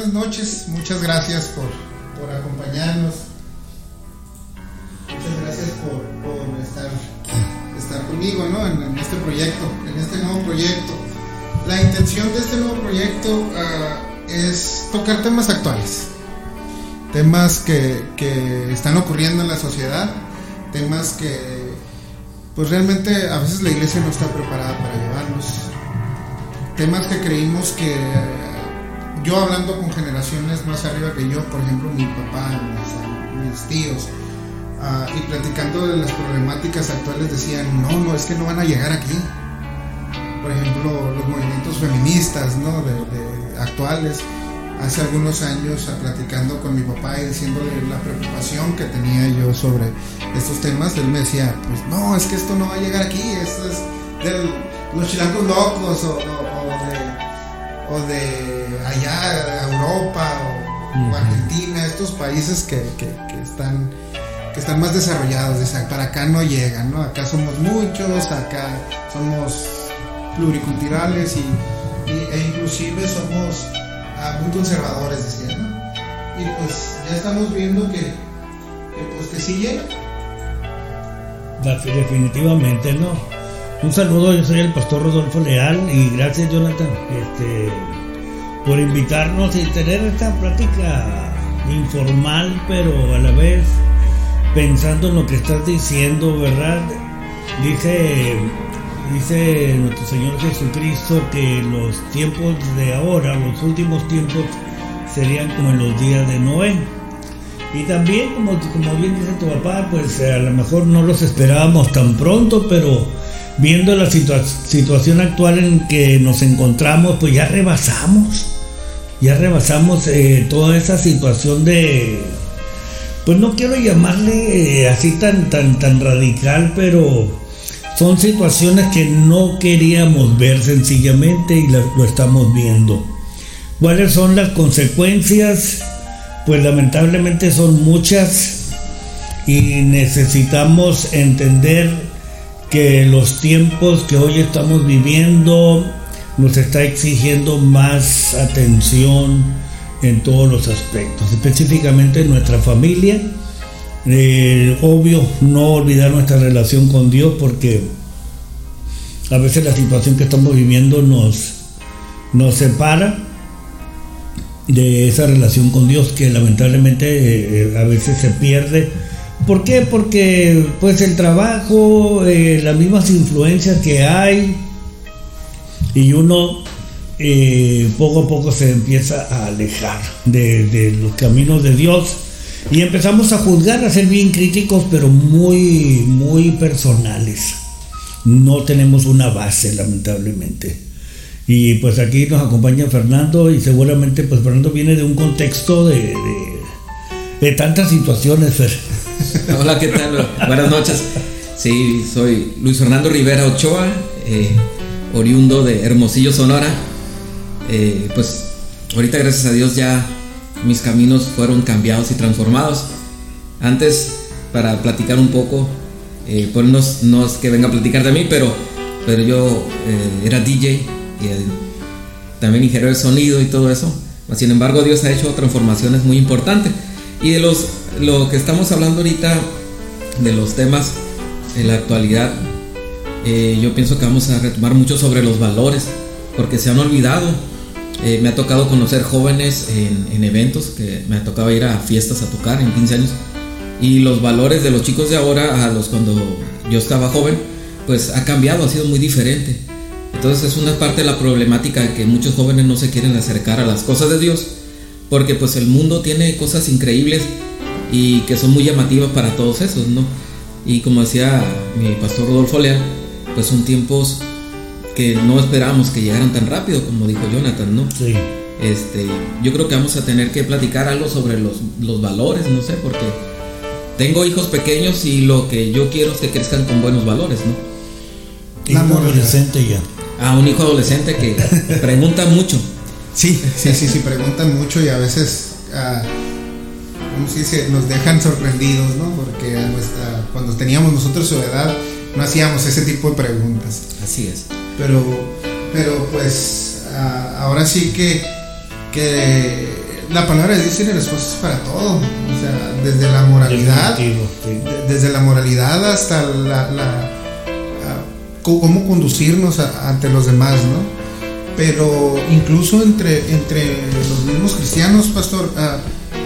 buenas noches. Muchas gracias por, por acompañarnos. Muchas gracias por, por estar, estar conmigo ¿no? en, este proyecto, en este nuevo proyecto. La intención de este nuevo proyecto ah, es tocar temas actuales, temas que, que están ocurriendo en la sociedad, temas que pues realmente a veces la iglesia no está preparada para llevarlos. Temas que creímos que yo hablando con generaciones más arriba que yo, por ejemplo mi papá, mis, tíos, ah, y platicando de las problemáticas actuales decían, no, no, es que no van a llegar aquí. Por ejemplo, los movimientos feministas, ¿no? De actuales. Hace algunos años ah, platicando con mi papá y diciéndole la preocupación que tenía yo sobre estos temas, él me decía, pues no, es que esto no va a llegar aquí, esto es de los chilangos locos o, o- o de, allá, Europa o, o Argentina, estos países que, que- que están que están más desarrollados, para acá no llegan, ¿no? Acá somos muchos, acá somos pluriculturales y, y- e inclusive somos ah, muy conservadores, decían, ¿no? Y pues ya estamos viendo que, que, pues que sí llega. Defi- Definitivamente no. Un saludo, yo soy el pastor Rodolfo Leal y gracias Jonathan este, por invitarnos y tener esta plática informal, pero a la vez pensando en lo que estás diciendo, ¿verdad? Dice, dice nuestro Señor Jesucristo que los tiempos de ahora, los últimos tiempos, serían como en los días de Noé. Y también, como, como bien dice tu papá, pues a lo mejor no los esperábamos tan pronto, pero viendo la situa- situación actual en que nos encontramos, pues ya rebasamos, ya rebasamos eh, toda esa situación de, pues no quiero llamarle eh, así tan, tan, tan radical, pero son situaciones que no queríamos ver sencillamente y lo estamos viendo. ¿Cuáles son las consecuencias? Pues lamentablemente son muchas y necesitamos entender que los tiempos que hoy estamos viviendo nos está exigiendo más atención en todos los aspectos, específicamente en nuestra familia. Eh, obvio, no olvidar nuestra relación con Dios porque a veces la situación que estamos viviendo nos, nos separa de esa relación con Dios que lamentablemente eh, a veces se pierde. ¿Por qué? Porque pues el trabajo, eh, las mismas influencias que hay y uno eh, poco a poco se empieza a alejar de, los caminos de Dios y empezamos a juzgar, a ser bien críticos, pero muy, muy personales. No tenemos una base, lamentablemente. Y pues aquí nos acompaña Fernando y seguramente pues Fernando viene de un contexto de tantas situaciones. Fer. Hola, ¿qué tal? Buenas noches. Sí, soy Luis Fernando Rivera Ochoa, eh, oriundo de Hermosillo, Sonora. Eh, pues ahorita gracias a Dios ya mis caminos fueron cambiados y transformados. Antes, para platicar un poco, eh, pues no, es- que venga a platicar de mí, pero, pero yo eh, era DJ y también ingeniero de sonido y todo eso. Sin embargo, Dios ha hecho transformaciones muy importantes. Y de los, lo que estamos hablando ahorita, de los temas en la actualidad, eh, yo pienso que vamos a retomar mucho sobre los valores, porque se han olvidado. Eh, me ha tocado conocer jóvenes en, en eventos, que me ha tocado ir a fiestas a tocar en 15 años, y los valores de los chicos de ahora a los cuando yo estaba joven, pues ha cambiado, ha sido muy diferente. Entonces es una parte de la problemática que muchos jóvenes no se quieren acercar a las cosas de Dios, porque pues el mundo tiene cosas increíbles y que son muy llamativas para todos esos, ¿no? Y como decía mi pastor Rodolfo Leal, pues son tiempos que no esperábamos que llegaran tan rápido, como dijo Jonathan, ¿no? Sí. Este, yo creo que vamos a tener que platicar algo sobre los, los valores, no sé, porque tengo hijos pequeños y lo que yo quiero es que crezcan con buenos valores, ¿no? Un moralidad. adolescente ya. A un hijo adolescente que pregunta mucho. Sí, sí, sí, sí, preguntan mucho y a veces, ah, ¿cómo se dice? Nos dejan sorprendidos, ¿no? Porque a nuestra, cuando teníamos nosotros su edad, no hacíamos ese tipo de preguntas. Así es. Pero, pero pues, ah, ahora sí que, que la palabra de Dios tiene respuestas para todo. O sea, desde la moralidad, sí. desde la moralidad hasta la, la- a- cómo conducirnos a- ante los demás, ¿no? Pero incluso entre, entre los mismos cristianos, pastor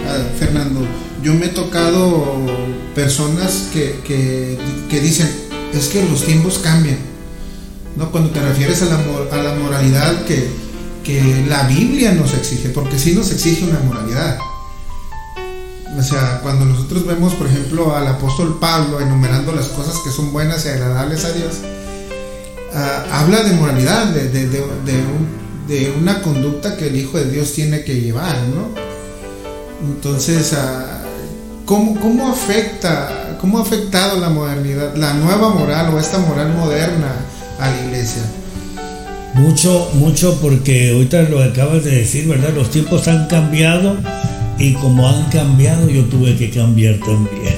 ah, Fernando, yo me he tocado personas que, que, que dicen, es que los tiempos cambian, ¿no? Cuando te refieres a la, a la moralidad que, que la Biblia nos exige, porque sí nos exige una moralidad. O sea, cuando nosotros vemos, por ejemplo, al apóstol Pablo enumerando las cosas que son buenas y agradables a Dios, ah, habla de moralidad, de, de- de- de un- de una conducta que el Hijo de Dios tiene que llevar, ¿no? Entonces, ah, ¿cómo, cómo afecta, cómo ha afectado la modernidad, la nueva moral o esta moral moderna a la iglesia? Mucho, mucho porque ahorita lo acabas de decir, ¿verdad? Los tiempos han cambiado y como han cambiado yo tuve que cambiar también.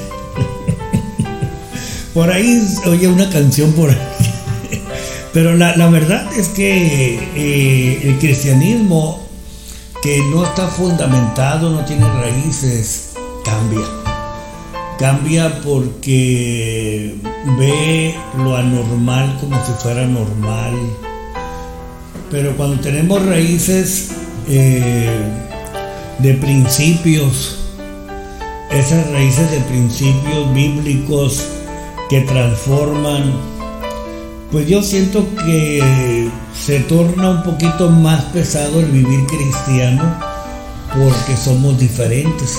por ahí oye una canción por ahí. Pero la, la verdad es que eh, el cristianismo que no está fundamentado, no tiene raíces, cambia. Cambia porque ve lo anormal como si fuera normal. Pero cuando tenemos raíces eh, de principios, esas raíces de principios bíblicos que transforman, pues yo siento que se torna un poquito más pesado el vivir cristiano porque somos diferentes.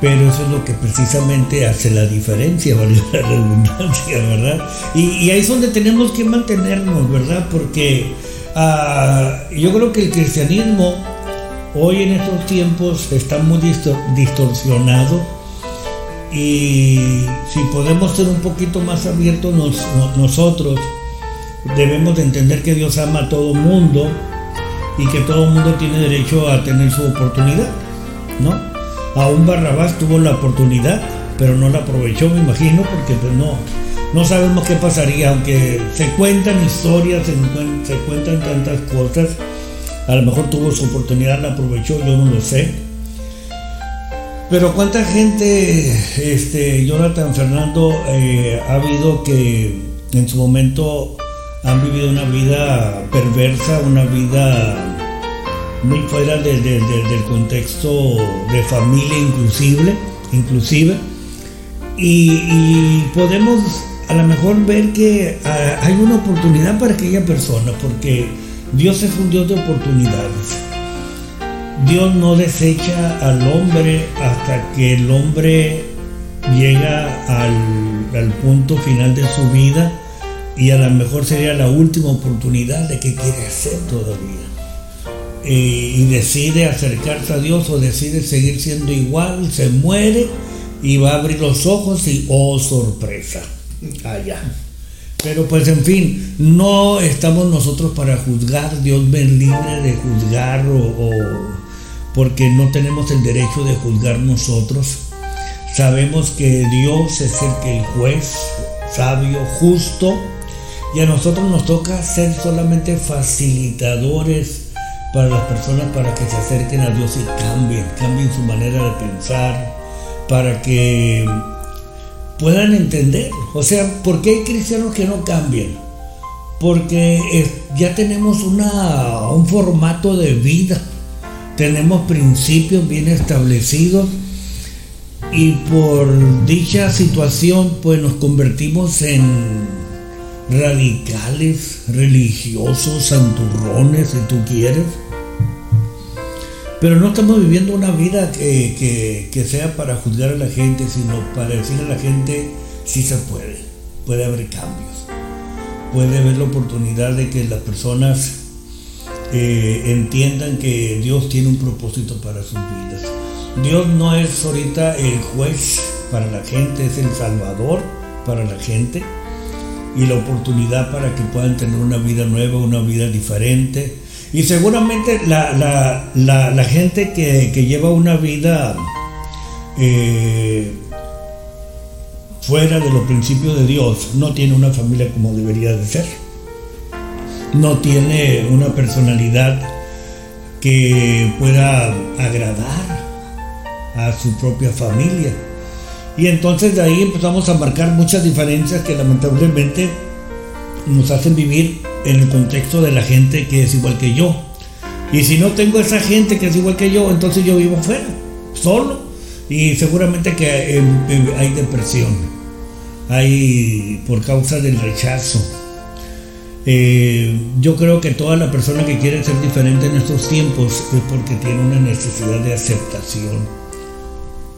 Pero eso es lo que precisamente hace la diferencia, valga la redundancia, ¿verdad? Y, ahí es donde tenemos que mantenernos, ¿verdad? Porque ah, yo creo que el cristianismo hoy en estos tiempos está muy distor- distorsionado y si podemos ser un poquito más abiertos nos- no- nosotros, debemos de entender que Dios ama a todo mundo y que todo mundo tiene derecho a tener su oportunidad, ¿no? Aún Barrabás tuvo la oportunidad, pero no la aprovechó, me imagino, porque pues no, no sabemos qué pasaría, aunque se cuentan historias, se, se cuentan tantas cosas, a lo mejor tuvo su oportunidad, la aprovechó, yo no lo sé. Pero cuánta gente, este, Jonathan Fernando, eh, ha habido que en su momento han vivido una vida perversa, una vida muy fuera de- de- de- del contexto de familia inclusive, inclusive. Y, y podemos a lo mejor ver que ah, hay una oportunidad para aquella persona, porque Dios es un Dios de oportunidades. Dios no desecha al hombre hasta que el hombre llega al, punto final de su vida y a lo mejor sería la última oportunidad de qué quiere hacer todavía. Y decide acercarse a Dios o decide seguir siendo igual, se muere y va a abrir los ojos y oh sorpresa, allá. Pero pues en fin, no estamos nosotros para juzgar, Dios me libre de juzgar o- porque no tenemos el derecho de juzgar nosotros. Sabemos que Dios es el que el juez, sabio, justo, y a nosotros nos toca ser solamente facilitadores para las personas para que se acerquen a Dios y cambien, cambien su manera de pensar, para que puedan entender. O sea, ¿por qué hay cristianos que no cambian? Porque ya tenemos una, un formato de vida, tenemos principios bien establecidos y por dicha situación pues nos convertimos en radicales, religiosos, santurrones, si tú quieres. Pero no estamos viviendo una vida que, que- sea para juzgar a la gente, sino para decirle a la gente si se puede, puede haber cambios, puede haber la oportunidad de que las personas entiendan que Dios tiene un propósito para sus vidas. Dios no es ahorita el juez para la gente, es el salvador para la gente y la oportunidad para que puedan tener una vida nueva, una vida diferente. Y seguramente la, la- la- la gente que, que lleva una vida eh, fuera de los principios de Dios no tiene una familia como debería de ser. No tiene una personalidad que pueda agradar a su propia familia. Y entonces de ahí empezamos a marcar muchas diferencias que lamentablemente nos hacen vivir en el contexto de la gente que es igual que yo. Y si no tengo esa gente que es igual que yo, entonces yo vivo fuera, solo. Y seguramente que eh, eh, hay depresión, hay por causa del rechazo. Eh, yo creo que toda la persona que quiere ser diferente en estos tiempos es porque tiene una necesidad de aceptación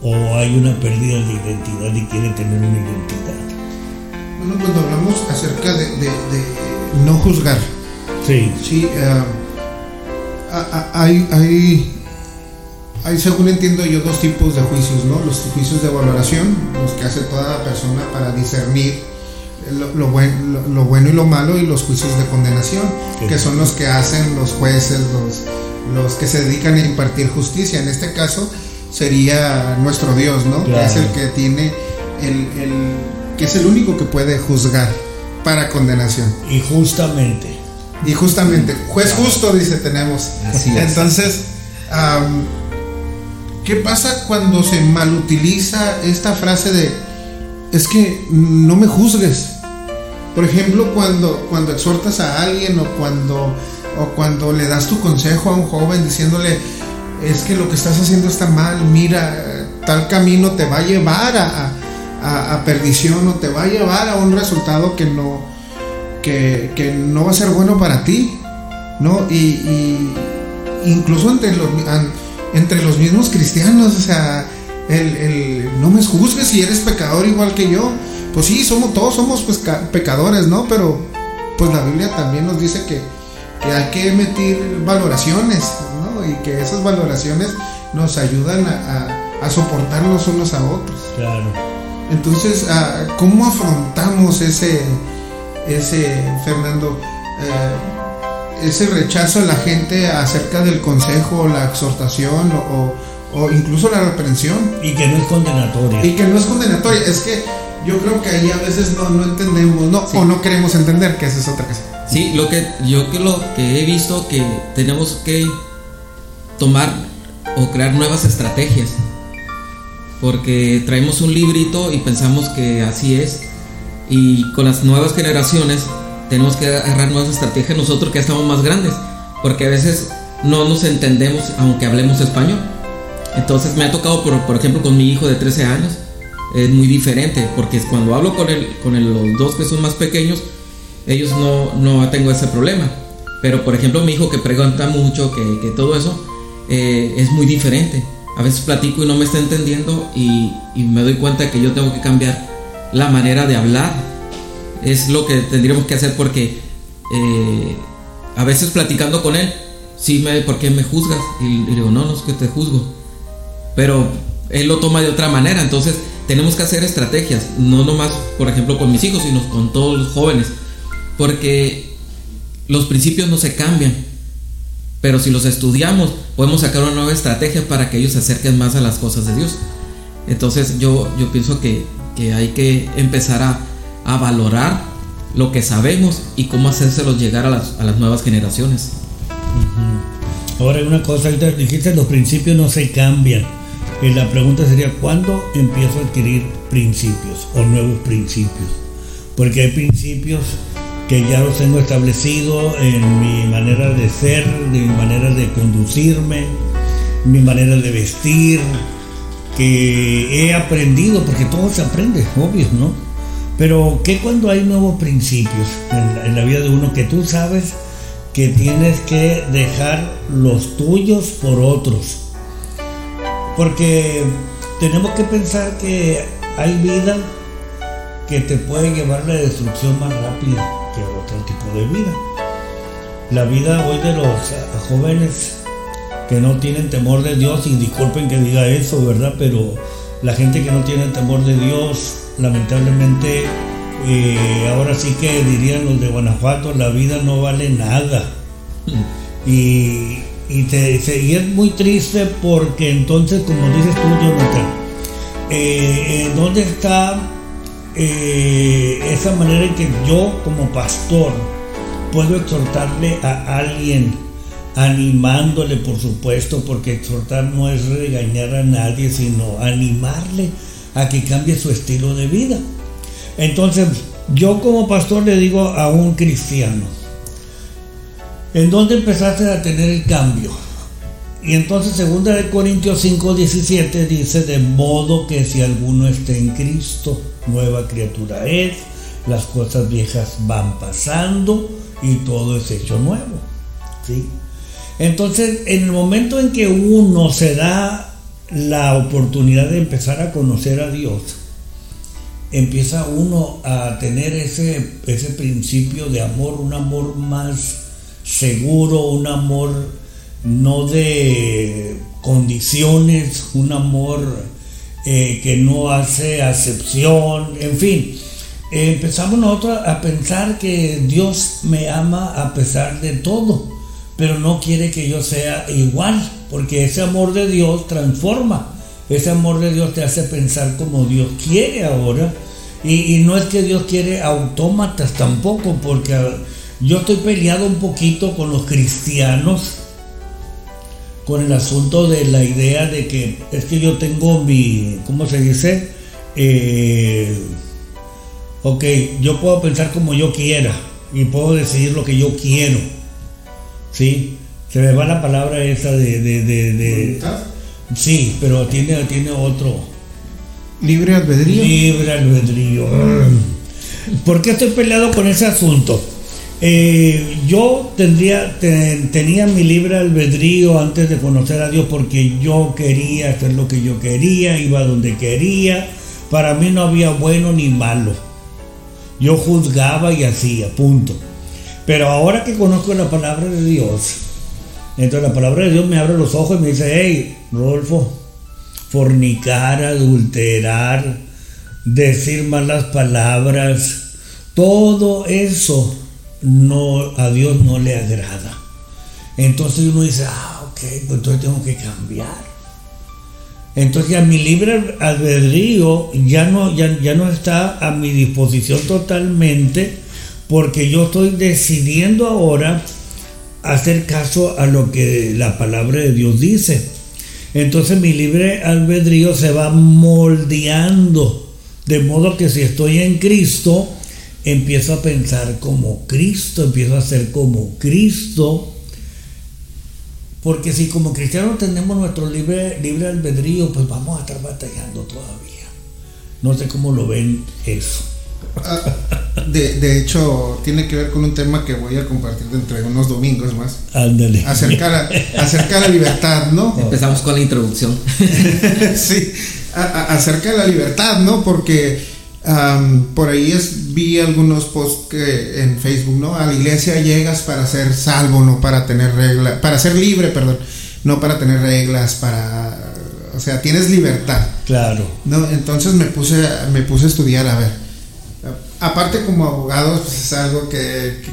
o hay una pérdida de identidad y quiere tener una identidad. Bueno, cuando hablamos acerca de, de, no juzgar, sí, sí hay, hay, hay, según entiendo yo, dos tipos de juicios, ¿no? Los juicios de valoración, los que hace toda persona para discernir lo, lo, lo, bueno y lo malo, y los juicios de condenación, que son los que hacen los jueces, los, los que se dedican a impartir justicia. En este caso sería nuestro Dios, ¿no? Que es el que tiene el, el, que es el único que puede juzgar para condenación. Y justamente y justamente, juez justo, dice, tenemos. Así Entonces, ¿qué pasa cuando se malutiliza esta frase de, es que no me juzgues? Por ejemplo, cuando, cuando exhortas a alguien o cuando, o cuando le das tu consejo a un joven diciéndole, es que lo que estás haciendo está mal, mira, tal camino te va a llevar a, a perdición o te va a llevar a un resultado que no, que, no va a ser bueno para ti, ¿no? Y, incluso entre los, entre los mismos cristianos, o sea, el, no me juzgues si eres pecador igual que yo. Pues sí, somos, todos somos pues, pecadores, ¿no? Pero pues la Biblia también nos dice que, hay que emitir valoraciones, ¿no? Y que esas valoraciones nos ayudan a, a, soportarnos unos a otros. Claro. Entonces, ah, ¿cómo afrontamos ese, ese, Fernando, eh, ese rechazo a la gente acerca del consejo, la exhortación o, o, incluso la reprensión. Y que no es condenatoria. Y que no es condenatoria. Es que yo creo que ahí a veces no, no entendemos no, o no queremos entender que esa es otra cosa. Sí, lo que yo que lo que he visto que tenemos que tomar o crear nuevas estrategias. Porque traemos un librito y pensamos que así es y con las nuevas generaciones tenemos que agarrar nuevas estrategias nosotros que ya estamos más grandes, porque a veces no nos entendemos aunque hablemos español. Entonces me ha tocado, por, por ejemplo, con mi hijo de 13 años, es muy diferente, porque cuando hablo con, el, con los dos que son más pequeños, ellos no, no tengo ese problema. Pero por ejemplo mi hijo que pregunta mucho, que, que todo eso, eh, es muy diferente. A veces platico y no me está entendiendo y, y me doy cuenta que yo tengo que cambiar la manera de hablar. Es lo que tendríamos que hacer porque eh, a veces platicando con él, sí me, ¿por qué me juzgas? Y, le digo, no, no es que te juzgo. Pero él lo toma de otra manera, entonces tenemos que hacer estrategias, no nomás, por ejemplo, con mis hijos, sino con todos los jóvenes, porque los principios no se cambian, pero si los estudiamos, podemos sacar una nueva estrategia para que ellos se acerquen más a las cosas de Dios. Entonces yo, yo pienso que que hay que empezar a, a valorar lo que sabemos y cómo hacérselos llegar a las, a las nuevas generaciones. Ahora una cosa, dijiste los principios no se cambian. La pregunta sería, ¿cuándo empiezo a adquirir principios o nuevos principios? Porque hay principios que ya los tengo establecidos en mi manera de ser, de mi manera de conducirme, mi manera de vestir, que he aprendido, porque todo se aprende, obvio, ¿no? Pero que cuando hay nuevos principios en la, vida de uno que tú sabes que tienes que dejar los tuyos por otros. Porque tenemos que pensar que hay vida que te puede llevar a la destrucción más rápida que otro tipo de vida. La vida hoy de los jóvenes que no tienen temor de Dios, y disculpen que diga eso, ¿verdad? Pero la gente que no tiene temor de Dios, lamentablemente, eh, ahora sí que dirían los de Guanajuato, la vida no vale nada. Y, y, te, es muy triste porque entonces, como dices tú, Jonathan, eh, ¿dónde está eh, esa manera en que yo como pastor puedo exhortarle a alguien animándole, por supuesto, porque exhortar no es regañar a nadie, sino animarle a que cambie su estilo de vida. Entonces, yo como pastor le digo a un cristiano, ¿en dónde empezaste a tener el cambio? Y entonces, segunda de Corintios 5, 17 dice, de modo que si alguno está en Cristo, nueva criatura es, las cosas viejas van pasando y todo es hecho nuevo. ¿sí? Entonces, en el momento en que uno se da la oportunidad de empezar a conocer a Dios, empieza uno a tener ese, ese principio de amor, un amor más seguro, un amor no de condiciones, un amor eh, que no hace acepción, en fin. empezamos nosotros a pensar que Dios me ama a pesar de todo pero no quiere que yo sea igual, porque ese amor de Dios transforma, ese amor de Dios te hace pensar como Dios quiere ahora, y, no es que Dios quiere autómatas tampoco, porque yo estoy peleado un poquito con los cristianos, con el asunto de la idea de que es que yo tengo mi, ¿cómo se dice? Eh, ok, yo puedo pensar como yo quiera y puedo decidir lo que yo quiero ¿sí? Se me va la palabra esa de... de, sí, pero tiene, tiene otro. Libre albedrío. Libre albedrío. ¿Por qué estoy peleado con ese asunto? Eh, yo tendría, tenía mi libre albedrío antes de conocer a Dios porque yo quería hacer lo que yo quería, iba donde quería. Para mí no había bueno ni malo. Yo juzgaba y hacía, punto. Pero ahora que conozco la palabra de Dios, entonces la palabra de Dios me abre los ojos y me dice, hey, Rodolfo, fornicar, adulterar, decir malas palabras, todo eso no, a Dios no le agrada. Entonces uno dice, ah, ok, pues entonces tengo que cambiar. Entonces a mi libre albedrío ya no, ya, ya no está a mi disposición totalmente porque yo estoy decidiendo ahora hacer caso a lo que la palabra de Dios dice. Entonces mi libre albedrío se va moldeando, de modo que si estoy en Cristo, empiezo a pensar como Cristo, empiezo a ser como Cristo. Porque si como cristianos tenemos nuestro libre, libre albedrío, pues vamos a estar batallando todavía. No sé cómo lo ven eso. Ah, de, de, hecho, tiene que ver con un tema que voy a compartir dentro de unos domingos más. Ándale. Acerca a, la libertad, ¿no? Empezamos con la introducción. sí, acerca de la libertad, ¿no? Porque por ahí es, vi algunos posts que, en Facebook, ¿no? A la iglesia llegas para ser salvo, no para tener reglas, para ser libre, perdón, no para tener reglas, para... O sea, tienes libertad. Claro. ¿no? Entonces me puse, me puse a estudiar, a ver aparte como abogados, pues es algo que,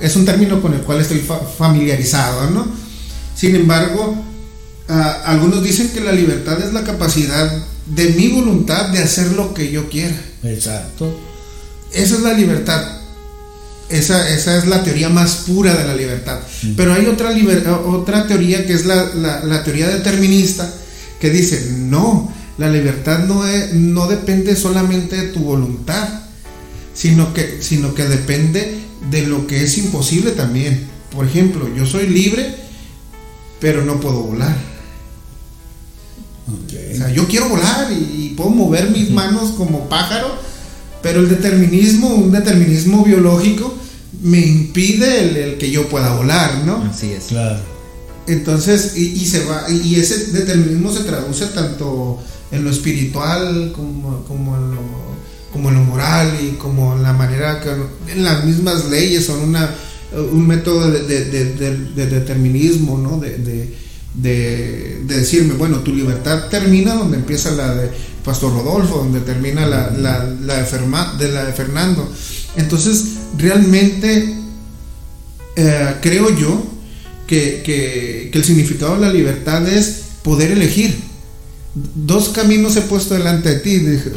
es un término con el cual estoy familiarizado, ¿no? Sin embargo, algunos dicen que la libertad es la capacidad de mi voluntad de hacer lo que yo quiera. Exacto. Esa es la libertad. Esa, esa es la teoría más pura de la libertad. Pero hay otra, otra teoría que es la teoría determinista que dice, no, la libertad no, no depende solamente de tu voluntad, sino que, sino que depende de lo que es imposible también. Por ejemplo, yo soy libre, pero no puedo volar. O sea, yo quiero volar y, puedo mover mis manos como pájaro, pero el determinismo, un determinismo biológico, me impide el, que yo pueda volar, ¿no? Así es. Claro. Entonces, y, se va, y ese determinismo se traduce tanto en lo espiritual, como, como, en lo, como en lo moral y como en la manera que en las mismas leyes son una, un método de, determinismo, ¿no? De, decirme, bueno, tu libertad termina donde empieza la de Pastor Rodolfo, donde termina la, la, de, de, la de Fernando. Entonces, realmente eh, creo yo que, que, que el significado de la libertad es poder elegir dos caminos he puesto delante de ti, dice,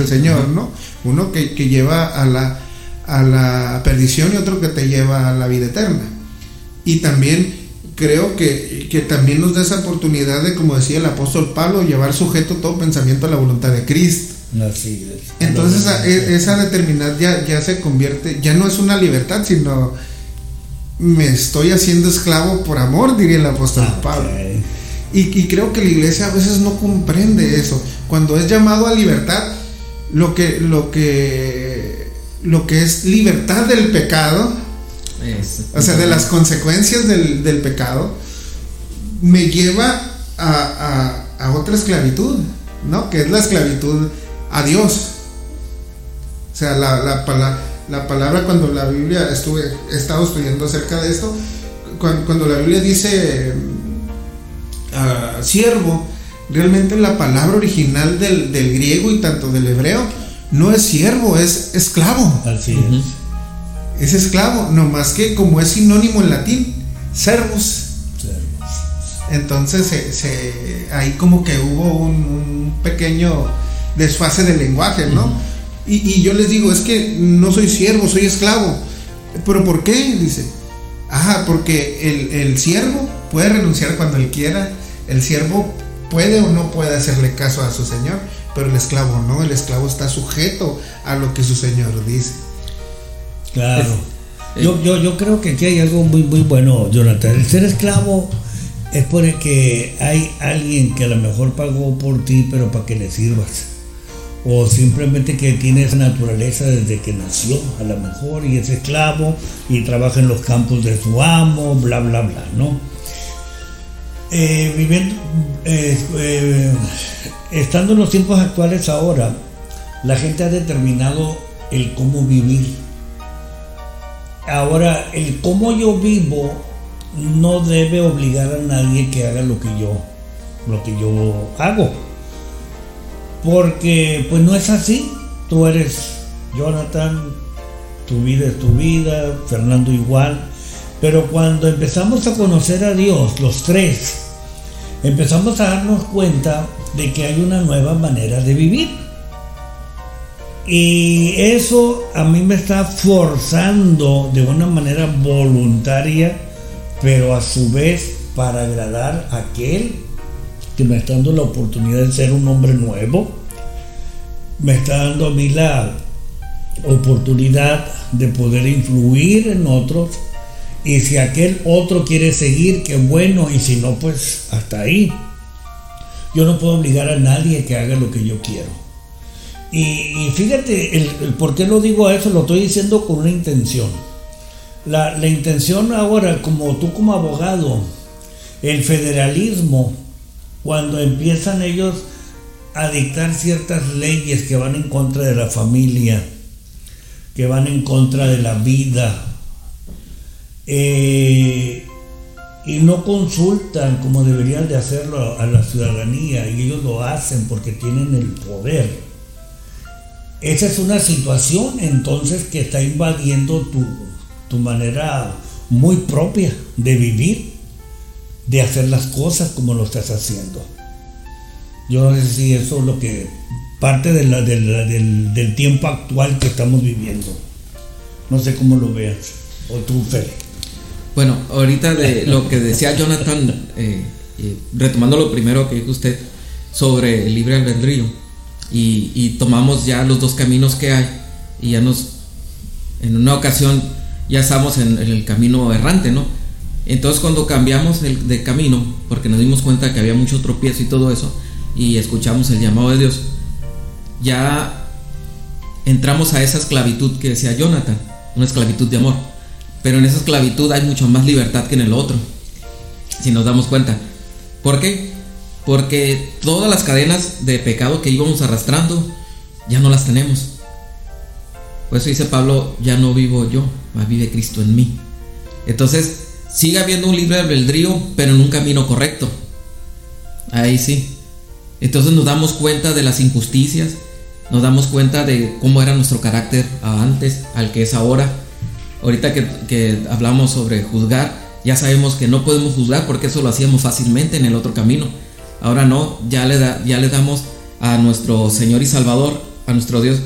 el Señor, ¿no? Uno que, lleva a la, a la perdición y otro que te lleva a la vida eterna. Y también creo que, que también nos da esa oportunidad de, como decía el apóstol Pablo, llevar sujeto todo pensamiento a la voluntad de Cristo. Así es. Entonces e- esa determinada ya, ya se convierte, ya no es una libertad, sino me estoy haciendo esclavo por amor, diría el apóstol Ah, Pablo. Y, y creo que la iglesia a veces no comprende eso. Cuando es llamado a libertad, lo que, lo que, lo que es libertad del pecado, Es- o sea, de las consecuencias del, del pecado, me lleva a, a- a otra esclavitud, ¿no? Que es la esclavitud a Dios. O sea, la, la, la palabra cuando la Biblia, estuve, he estado estudiando acerca de esto, cuando, cuando la Biblia dice ah, siervo, realmente la palabra original del, del griego y tanto del hebreo no es siervo, es esclavo Así es es. esclavo, no más que como es sinónimo en latín, servus. Entonces se, se- ahí como que hubo un, un pequeño desfase de lenguaje, ¿no? y, y yo les digo, es que no soy siervo, soy esclavo. ¿Pero por qué? Dice, ah, porque el, el siervo puede renunciar cuando él quiera, el siervo puede o no puede hacerle caso a su señor, pero el esclavo no, el esclavo está sujeto a lo que su señor dice. Claro. Es- Yo, yo, yo creo que aquí hay algo muy, muy bueno, Jonathan. El ser esclavo es porque hay alguien que a lo mejor pagó por ti, pero para que le sirvas. O simplemente que tiene esa naturaleza desde que nació, a lo mejor, y es esclavo y trabaja en los campos de su amo, bla, bla, bla, ¿no? Eh, viviendo, eh, eh, estando en los tiempos actuales ahora, la gente ha determinado el cómo vivir. Ahora, el cómo yo vivo no debe obligar a nadie que haga lo que yo, lo que yo hago. Porque pues no es así. Tú eres Jonathan, tu vida es tu vida, Fernando igual. Pero cuando empezamos a conocer a Dios, los tres, empezamos a darnos cuenta de que hay una nueva manera de vivir. Y eso a mí me está forzando de una manera voluntaria, pero a su vez para agradar a aquel que me está dando la oportunidad de ser un hombre nuevo, me está dando a mí la oportunidad de poder influir en otros. Y si aquel otro quiere seguir, qué bueno, y si no, pues hasta ahí. Yo no puedo obligar a nadie que haga lo que yo quiero. Y, fíjate, el, el por qué lo digo a eso, lo estoy diciendo con una intención. La, la intención ahora, como tú como abogado, el federalismo, cuando empiezan ellos a dictar ciertas leyes que van en contra de la familia, que van en contra de la vida, eh, y no consultan como deberían de hacerlo a la ciudadanía, y ellos lo hacen porque tienen el poder. Esa es una situación entonces que está invadiendo tu, tu manera muy propia de vivir, de hacer las cosas como lo estás haciendo. Yo no sé si eso es lo que parte del, del tiempo actual que estamos viviendo. No sé cómo lo veas. O tú, Fer. Bueno, ahorita de lo que decía Jonathan, eh, eh, retomando lo primero que dijo usted sobre el libre albedrío, y, tomamos ya los dos caminos que hay, y ya nos, en una ocasión, ya estamos en, en el camino errante, ¿no? Entonces cuando cambiamos el, de camino, porque nos dimos cuenta que había mucho tropiezo y todo eso, y escuchamos el llamado de Dios, ya entramos a esa esclavitud que decía Jonathan, una esclavitud de amor. Pero en esa esclavitud hay mucho más libertad que en el otro, si nos damos cuenta. ¿Por qué? Porque todas las cadenas de pecado que íbamos arrastrando ya no las tenemos. Por eso dice Pablo, ya no vivo yo, más vive Cristo en mí. Entonces, sigue habiendo un libre albedrío, pero en un camino correcto. Ahí sí. Entonces nos damos cuenta de las injusticias, nos damos cuenta de cómo era nuestro carácter antes, al que es ahora. Ahorita que, que hablamos sobre juzgar, ya sabemos que no podemos juzgar porque eso lo hacíamos fácilmente en el otro camino. Ahora no, ya le, da, ya le damos a nuestro Señor y Salvador, a nuestro Dios,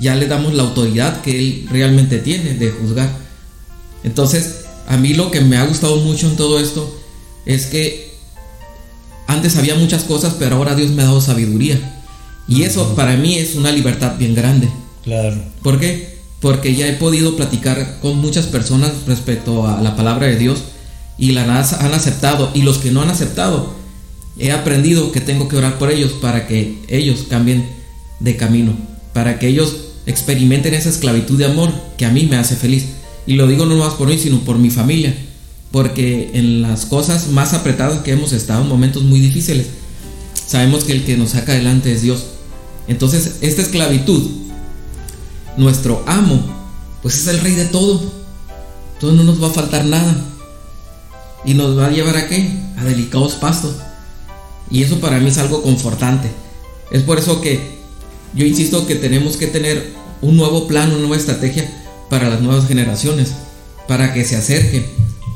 ya le damos la autoridad que Él realmente tiene de juzgar. Entonces, a mí lo que me ha gustado mucho en todo esto es que antes había muchas cosas, pero ahora Dios me ha dado sabiduría. Y eso para mí es una libertad bien grande. Claro. ¿Por qué? Porque ya he podido platicar con muchas personas respecto a la palabra de Dios y la han aceptado. Y los que no han aceptado, he aprendido que tengo que orar por ellos para que ellos cambien de camino, para que ellos experimenten esa esclavitud de amor que a mí me hace feliz. Y lo digo no más por mí, sino por mi familia. Porque en las cosas más apretadas que hemos estado, en momentos muy difíciles, sabemos que el que nos saca adelante es Dios. Entonces, esta esclavitud, nuestro amo, pues es el rey de todo. Entonces no nos va a faltar nada. Y nos va a llevar a qué? A delicados pastos. Y eso para mí es algo confortante. Es por eso que yo insisto que tenemos que tener un nuevo plan, una nueva estrategia para las nuevas generaciones, para que se acerquen.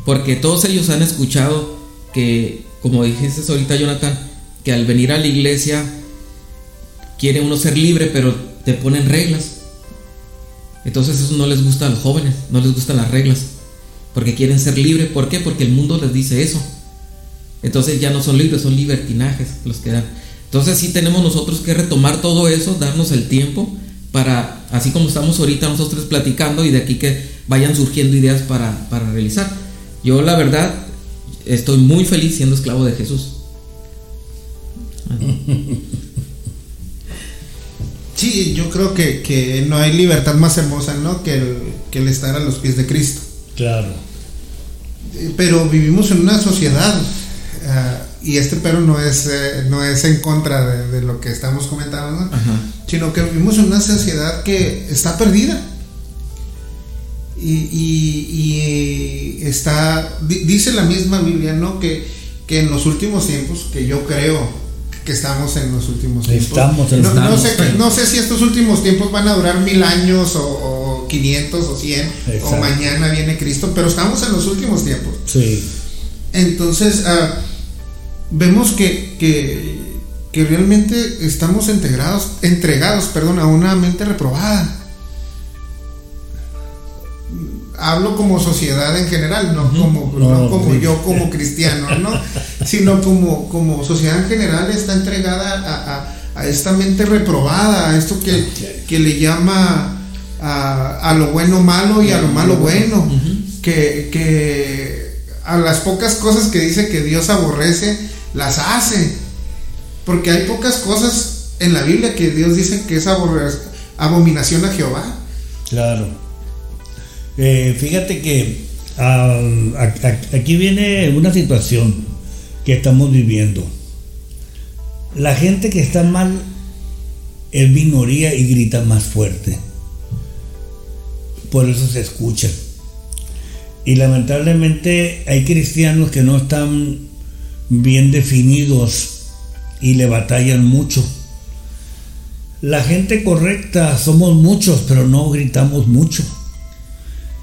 Porque todos ellos han escuchado que, como dijiste ahorita Jonathan, que al venir a la iglesia quiere uno ser libre, pero te ponen reglas. Entonces eso no les gusta a los jóvenes, no les gustan las reglas, porque quieren ser libres. ¿Por qué? Porque el mundo les dice eso. Entonces ya no son libres, son libertinajes los que dan. Entonces sí tenemos nosotros que retomar todo eso, darnos el tiempo para, así como estamos ahorita nosotros platicando y de aquí que vayan surgiendo ideas para, para realizar. Yo la verdad estoy muy feliz siendo esclavo de Jesús. Sí, yo creo que, no hay libertad más hermosa, ¿no? Que el, que el estar a los pies de Cristo. Claro. Pero vivimos en una sociedad, ah, y este pero no es, eh, no es en contra de, lo que estamos comentando, ¿no? sino que vivimos en una sociedad que está perdida. Y, y, está, dice la misma Biblia, ¿no? Que, que en los últimos tiempos, que yo creo que estamos en los últimos tiempos. Estamos, no, no, sé, no sé si estos últimos tiempos van a durar mil años o, 500 o 100 o mañana viene Cristo, pero estamos en los últimos tiempos. Sí. Entonces, ah, vemos que, que, que, realmente estamos entregados, entregados perdón, a una mente reprobada. Hablo como sociedad en general, no como, como yo como cristiano, ¿no? sino como, como sociedad en general está entregada a, esta mente reprobada, a esto que, le llama a, lo bueno malo y a lo malo bueno, que, que a las pocas cosas que dice que Dios aborrece, las hace, porque hay pocas cosas en la Biblia que Dios dice que es abominación a Jehová. Claro. Eh, fíjate que aquí viene una situación que estamos viviendo. La gente que está mal es minoría y grita más fuerte. Por eso se escucha. Y lamentablemente hay cristianos que no están bien definidos y le batallan mucho. La gente correcta somos muchos, pero no gritamos mucho.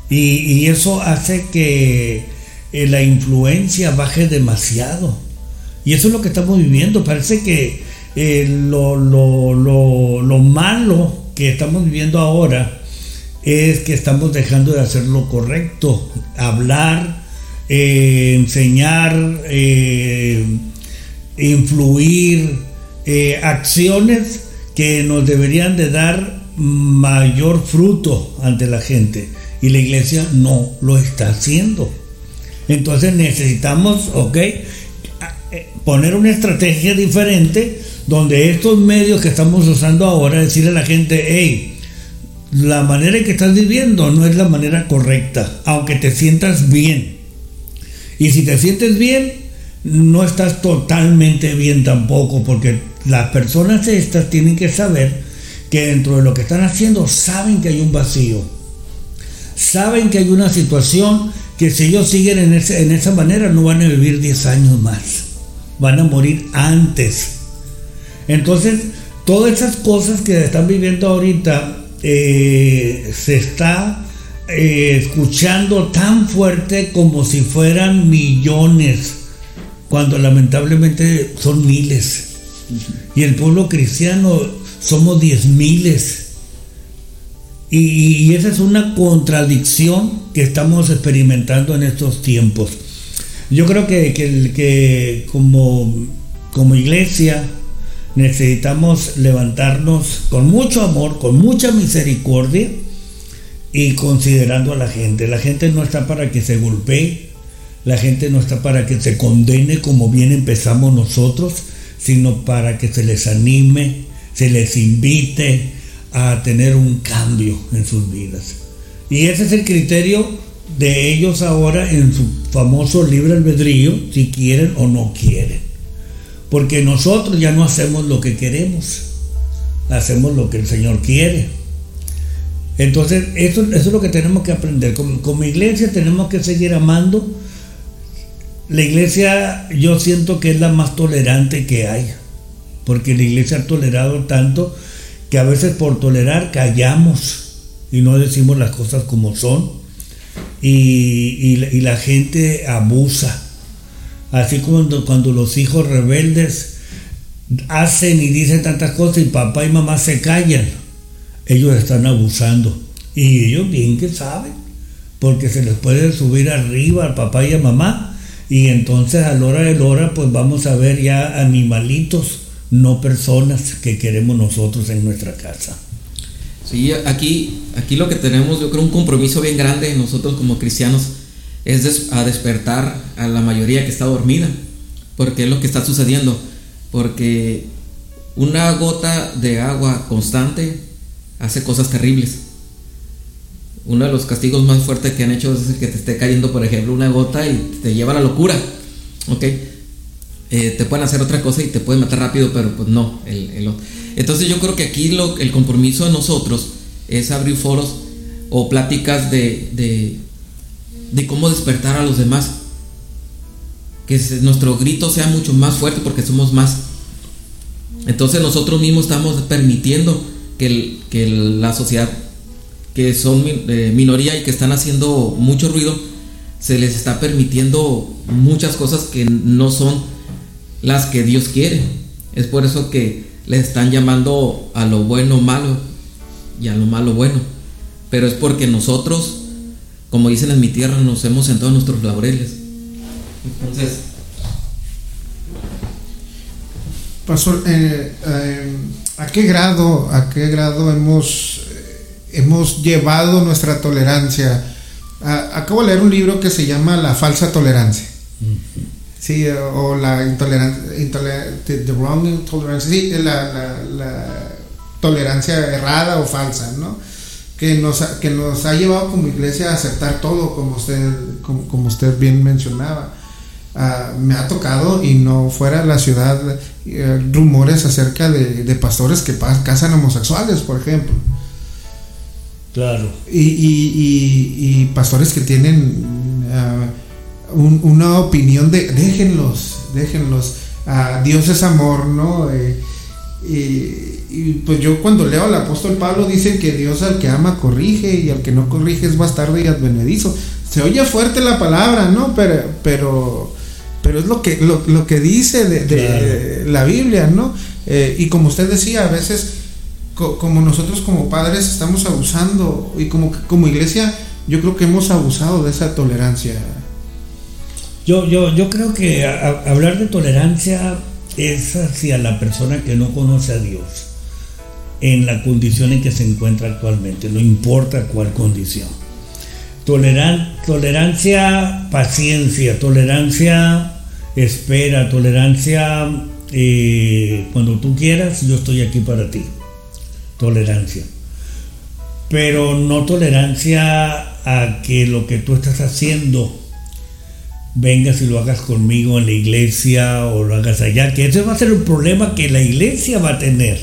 Y, eso hace que eh, la influencia baje demasiado. Y eso es lo que estamos viviendo. Parece que eh, lo, lo, malo que estamos viviendo ahora es que estamos dejando de hacer lo correcto. Hablar, eh, enseñar, influir, acciones que nos deberían de dar mayor fruto ante la gente y la iglesia no lo está haciendo. Entonces necesitamos, ok, eh, poner una estrategia diferente donde estos medios que estamos usando ahora, decirle a la gente, hey, la manera en que estás viviendo no es la manera correcta, aunque te sientas bien. Y si te sientes bien, no estás totalmente bien tampoco, porque las personas estas tienen que saber que dentro de lo que están haciendo saben que hay un vacío saben que hay una situación que si ellos siguen en, esa manera no van a vivir 10 años más, van a morir antes. Entonces, todas esas cosas que están viviendo ahorita eh, se está eh, escuchando tan fuerte como si fueran millones, cuando lamentablemente son miles. Y el pueblo cristiano somos diez miles. Y, esa es una contradicción que estamos experimentando en estos tiempos. Yo creo que, que, como, como iglesia necesitamos levantarnos con mucho amor, con mucha misericordia y considerando a la gente. La gente no está para que se golpee, la gente no está para que se condene como bien empezamos nosotros, sino para que se les anime, se les invite a tener un cambio en sus vidas. Y ese es el criterio de ellos ahora en su famoso libre albedrío, si quieren o no quieren. Porque nosotros ya no hacemos lo que queremos, hacemos lo que el Señor quiere. Entonces, eso, es lo que tenemos que aprender. Como, como iglesia tenemos que seguir amando la iglesia yo siento que es la más tolerante que hay, porque la iglesia ha tolerado tanto que a veces por tolerar callamos y no decimos las cosas como son y, la gente abusa. Así como cuando los hijos rebeldes hacen y dicen tantas cosas y papá y mamá se callan, ellos están abusando y ellos bien que saben, porque se les puede subir arriba al papá y a mamá y entonces a la hora de la hora pues vamos a ver ya animalitos, no personas que queremos nosotros en nuestra casa. Sí, aquí, aquí lo que tenemos, yo creo, un compromiso bien grande nosotros como cristianos es a despertar a la mayoría que está dormida, porque es lo que está sucediendo, porque una gota de agua constante hace cosas terribles uno de los castigos más fuertes que han hecho es que te esté cayendo, por ejemplo, una gota y te lleva a la locura. ¿Ok? Eh, te pueden hacer otra cosa y te pueden matar rápido, pero pues no. Entonces yo creo que aquí lo, el compromiso de nosotros es abrir foros o pláticas de, de, de cómo despertar a los demás. Que nuestro grito sea mucho más fuerte porque somos más. Entonces nosotros mismos estamos permitiendo que, que la sociedad que son minoría y que están haciendo mucho ruido, se les está permitiendo muchas cosas que no son las que Dios quiere. Es por eso que les están llamando a lo bueno malo y a lo malo bueno. Pero es porque nosotros, como dicen en mi tierra, nos hemos sentado en nuestros laureles. Entonces... Pastor, eh, eh, ¿a qué grado, a qué grado hemos hemos llevado nuestra tolerancia. acabo de leer un libro que se llama La falsa tolerancia. Sí, o la intolerancia, the wrong intolerance, sí, la, tolerancia errada o falsa, ¿no? Que nos, que nos ha llevado como iglesia a aceptar todo, como usted, como, usted bien mencionaba. Ah, me ha tocado y no fuera la ciudad eh, rumores acerca de, de pastores que casan homosexuales, por ejemplo. Claro. Y, pastores que tienen ah, una opinión de déjenlos, déjenlos. Uh, Dios es amor, ¿no? Eh, y, pues yo cuando leo al apóstol Pablo dice que Dios al que ama corrige y al que no corrige es bastardo y advenedizo. Se oye fuerte la palabra, ¿no? Pero, pero, pero es lo que, lo, que dice de, la Biblia, ¿no? Eh, y como usted decía, a veces como nosotros como padres estamos abusando y como, como iglesia yo creo que hemos abusado de esa tolerancia. Yo, yo, yo creo que hablar de tolerancia es hacia la persona que no conoce a Dios en la condición en que se encuentra actualmente, no importa cuál condición. Toleran, tolerancia, paciencia, tolerancia, espera, tolerancia, eh, cuando tú quieras, yo estoy aquí para ti tolerancia. Pero no tolerancia a que lo que tú estás haciendo vengas y lo hagas conmigo en la iglesia o lo hagas allá, que ese va a ser un problema que la iglesia va a tener.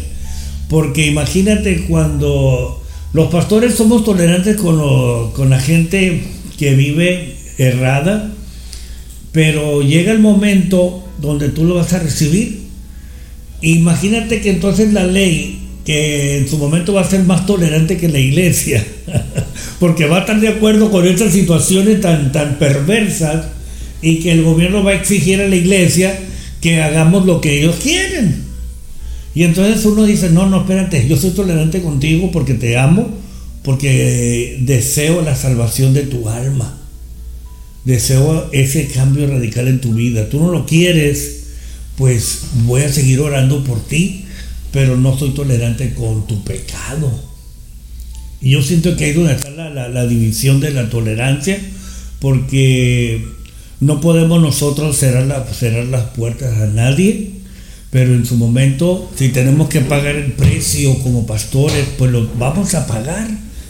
Porque imagínate cuando los pastores somos tolerantes con, con la gente que vive errada, pero llega el momento donde tú lo vas a recibir. Imagínate que entonces la ley que en su momento va a ser más tolerante que la iglesia, porque va a estar de acuerdo con estas situaciones tan, tan perversas y que el gobierno va a exigir a la iglesia que hagamos lo que ellos quieren. Y entonces uno dice, no, no, espérate, yo soy tolerante contigo porque te amo, porque deseo la salvación de tu alma. Deseo ese cambio radical en tu vida. Tú no lo quieres, pues voy a seguir orando por ti, pero no soy tolerante con tu pecado. Y yo siento que ahí donde está la, la división de la tolerancia, porque no podemos nosotros cerrar, cerrar las puertas a nadie, pero en su momento, si tenemos que pagar el precio como pastores, pues lo vamos a pagar.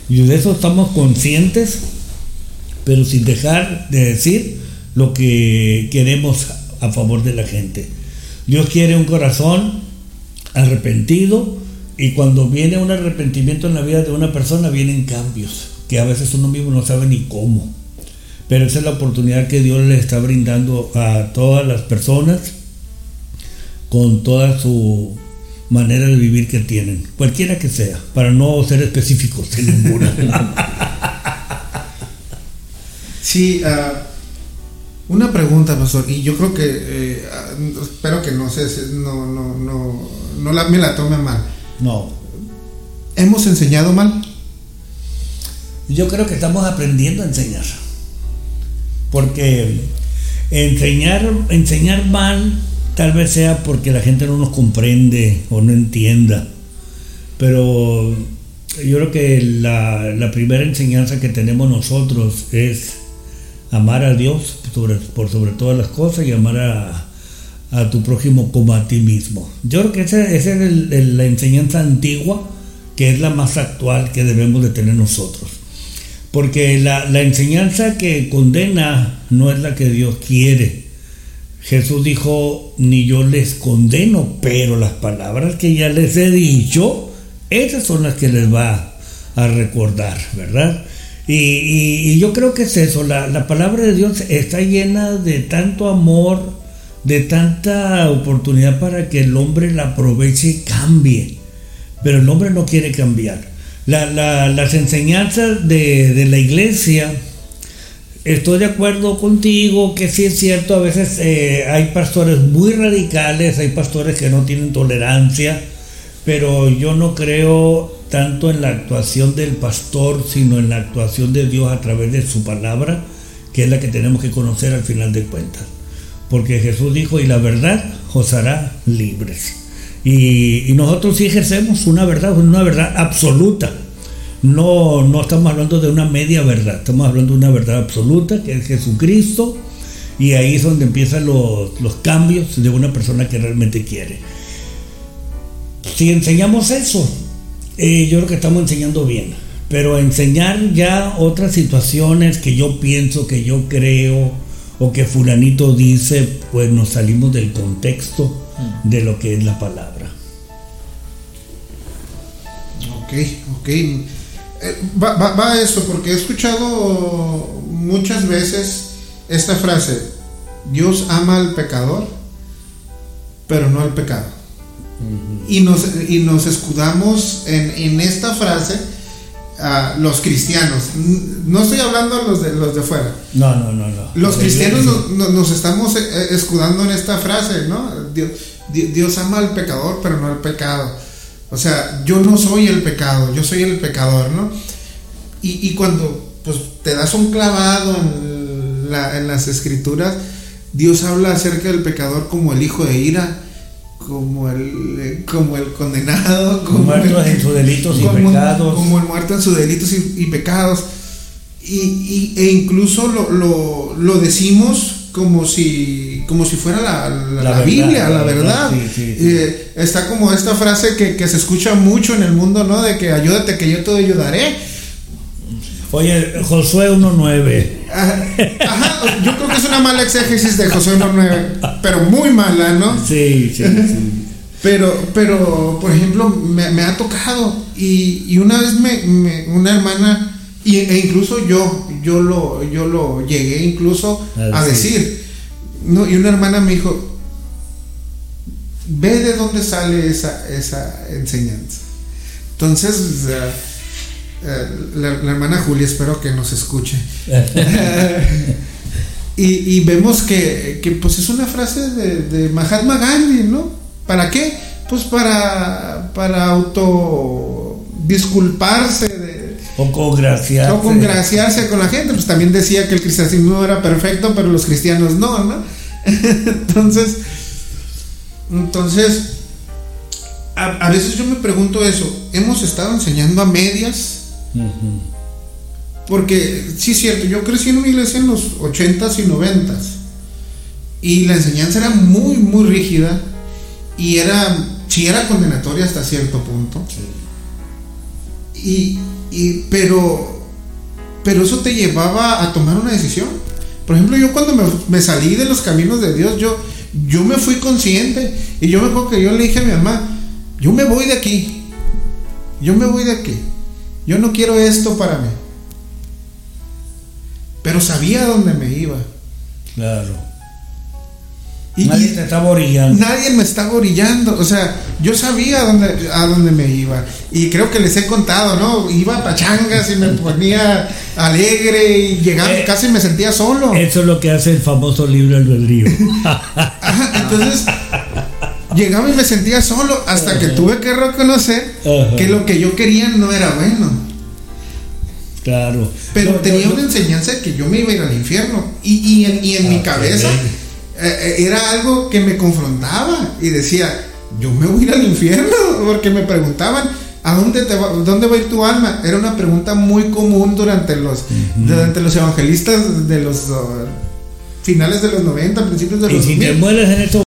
Y de eso estamos conscientes, pero sin dejar de decir lo que queremos a favor de la gente. Dios quiere un corazón arrepentido y cuando viene un arrepentimiento en la vida de una persona vienen cambios que a veces uno mismo no sabe ni cómo. Pero esa es la oportunidad que Dios le está brindando a todas las personas con toda su manera de vivir que tienen, cualquiera que sea, para no ser específicos en ninguna. sí, uh, una pregunta, pastor, y yo creo que, eh, espero que no, se, no, no, no, no la, me la tome mal. No. ¿Hemos enseñado mal? Yo creo que estamos aprendiendo a enseñar. Porque enseñar, enseñar mal tal vez sea porque la gente no nos comprende o no entienda. Pero yo creo que la, primera enseñanza que tenemos nosotros es amar a Dios por sobre todas las cosas y amar a, tu prójimo como a ti mismo. Yo creo que esa, es la enseñanza antigua que es la más actual que debemos de tener nosotros. Porque la, enseñanza que condena no es la que Dios quiere. Jesús dijo, ni yo les condeno, pero las palabras que ya les he dicho, esas son las que les va a recordar, ¿verdad? Y, yo creo que es eso, la, la, palabra de Dios está llena de tanto amor, de tanta oportunidad para que el hombre la aproveche y cambie, pero el hombre no quiere cambiar. Las enseñanzas de, la iglesia, estoy de acuerdo contigo que sí es cierto, a veces eh, hay pastores muy radicales, hay pastores que no tienen tolerancia, pero yo no creo tanto en la actuación del pastor, sino en la actuación de Dios a través de su palabra, que es la que tenemos que conocer al final de cuentas. Porque Jesús dijo, y la verdad os hará libres. Y, nosotros sí ejercemos una verdad, una verdad absoluta. No, no estamos hablando de una media verdad, estamos hablando de una verdad absoluta, que es Jesucristo, y ahí es donde empiezan los, cambios de una persona que realmente quiere. Si enseñamos eso, eh, yo creo que estamos enseñando bien, pero enseñar ya otras situaciones que yo pienso, que yo creo, o que fulanito dice, pues nos salimos del contexto de lo que es la palabra. Ok, ok. Eh, va, va, a eso, porque he escuchado muchas veces esta frase, Dios ama al pecador, pero no al pecado. Y, nos, y nos escudamos en, en esta frase los cristianos. No estoy hablando a los de, los de fuera. No, no, no, no. Los cristianos nos, estamos eh, escudando en esta frase, ¿no? Dios, Dios ama al pecador, pero no al pecado. O sea, yo no soy el pecado, yo soy el pecador, ¿no? Y, y cuando pues, te das un clavado en, la, en las escrituras, Dios habla acerca del pecador como el hijo de ira como el, como el condenado, como muerto en sus delitos y pecados. Como el muerto en sus delitos y, pecados. Y, e incluso lo, lo, decimos como si, como si fuera la, la, Biblia, la verdad. Eh, está como esta frase que, que, se escucha mucho en el mundo, ¿no? De que ayúdate que yo te ayudaré. Oye, Josué 1.9. Ajá, yo creo que es una mala exégesis de Josué 1.9, pero muy mala, ¿no? Sí, sí, sí. Pero, pero, por ejemplo, me, ha tocado y, y una vez me, una hermana, y, e incluso yo, yo lo, yo lo llegué incluso a, decir, no, y una hermana me dijo, ve de dónde sale esa, esa enseñanza. Entonces, eh, la, hermana Julia, espero que nos escuche. y, vemos que, pues es una frase de, Mahatma Gandhi, ¿no? ¿Para qué? Pues para, para auto disculparse de, O congraciarse. O congraciarse con la gente. Pues también decía que el cristianismo era perfecto, pero los cristianos no, ¿no? entonces, entonces, a, a, veces yo me pregunto eso. ¿Hemos estado enseñando a medias? Porque, sí es cierto, yo crecí en una iglesia en los 80s y 90s. Y la enseñanza era muy, muy rígida. Y era, sí era condenatoria hasta cierto punto. Y, y, pero, pero eso te llevaba a tomar una decisión. Por ejemplo, yo cuando me, me, salí de los caminos de Dios, yo, yo me fui consciente. Y yo me acuerdo que yo le dije a mi mamá, yo me voy de aquí. Yo me voy de aquí. Yo no quiero esto para mí. Pero sabía dónde me iba. Claro. Y, nadie te estaba orillando. Nadie me estaba orillando. O sea, yo sabía a dónde, a dónde me iba. Y creo que les he contado, ¿no? Iba a pachangas y me ponía alegre y llegaba eh, casi me sentía solo. Eso es lo que hace el famoso libro El río. entonces, llegaba y me sentía solo hasta que tuve que reconocer que lo que yo quería no era bueno. Claro. Pero tenía una enseñanza de que yo me iba a ir al infierno. Y, y en, y en mi cabeza eh, era algo que me confrontaba y decía, yo me voy a ir al infierno, porque me preguntaban, ¿a dónde, te va, dónde va a ir tu alma? Era una pregunta muy común durante los, durante los evangelistas de los uh, finales de los 90, principios de los y si te mueres en.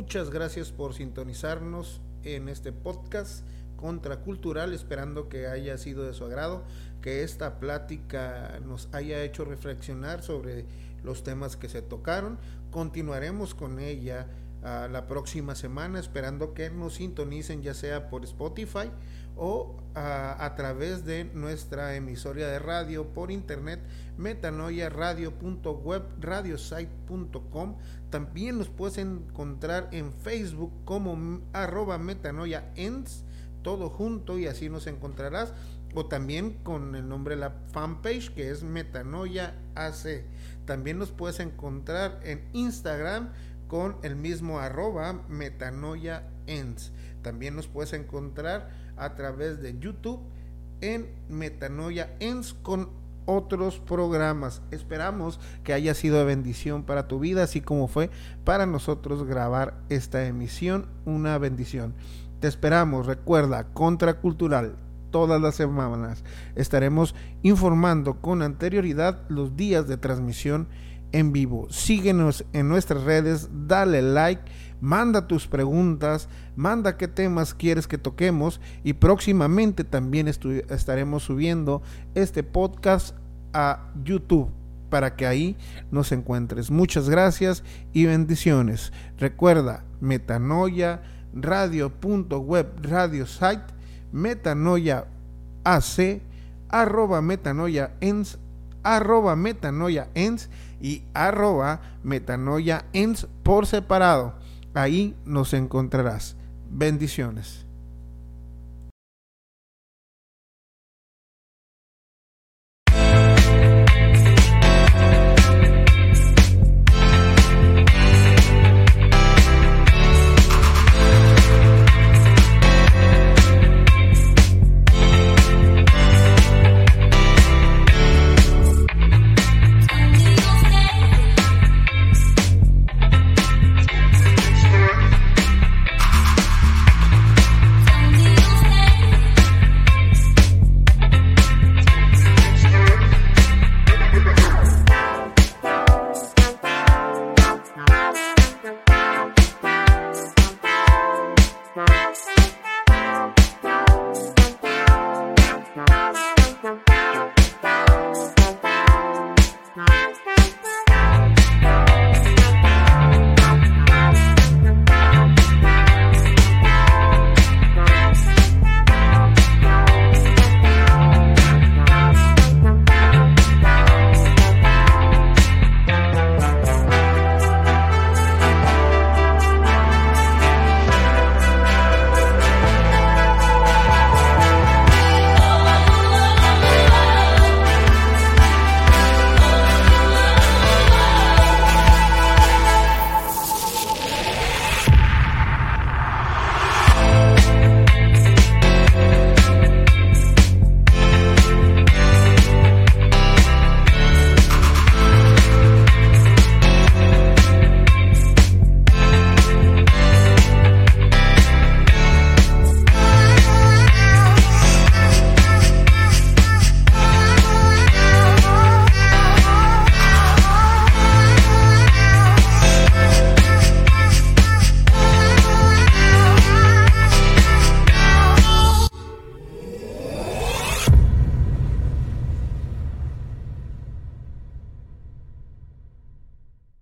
Muchas gracias por sintonizarnos en este podcast contracultural, esperando que haya sido de su agrado, que esta plática nos haya hecho reflexionar sobre los temas que se tocaron. Continuaremos con ella uh, la próxima semana, esperando que nos sintonicen ya sea por Spotify o uh, a través de nuestra emisora de radio por internet metanoiaradio.webradiosite.com también nos puedes encontrar en Facebook como arroba metanoiaens todo junto y así nos encontrarás o también con el nombre de la fanpage que es metanoia AC también nos puedes encontrar en Instagram con el mismo arroba metanoia ends. También nos puedes encontrar a través de YouTube en Metanoia ends con otros programas. Esperamos que haya sido de bendición para tu vida, así como fue para nosotros grabar esta emisión, una bendición. Te esperamos, recuerda, contracultural todas las semanas. Estaremos informando con anterioridad los días de transmisión en vivo. Síguenos en nuestras redes, dale like, manda tus preguntas, manda qué temas quieres que toquemos y próximamente también estaremos subiendo este podcast a YouTube para que ahí nos encuentres. Muchas gracias y bendiciones. Recuerda, metanoia radio.web radio site metanoia AC, arroba metanoia ens, arroba metanoia ens y arroba metanoia ens por separado. Ahí nos encontrarás. Bendiciones.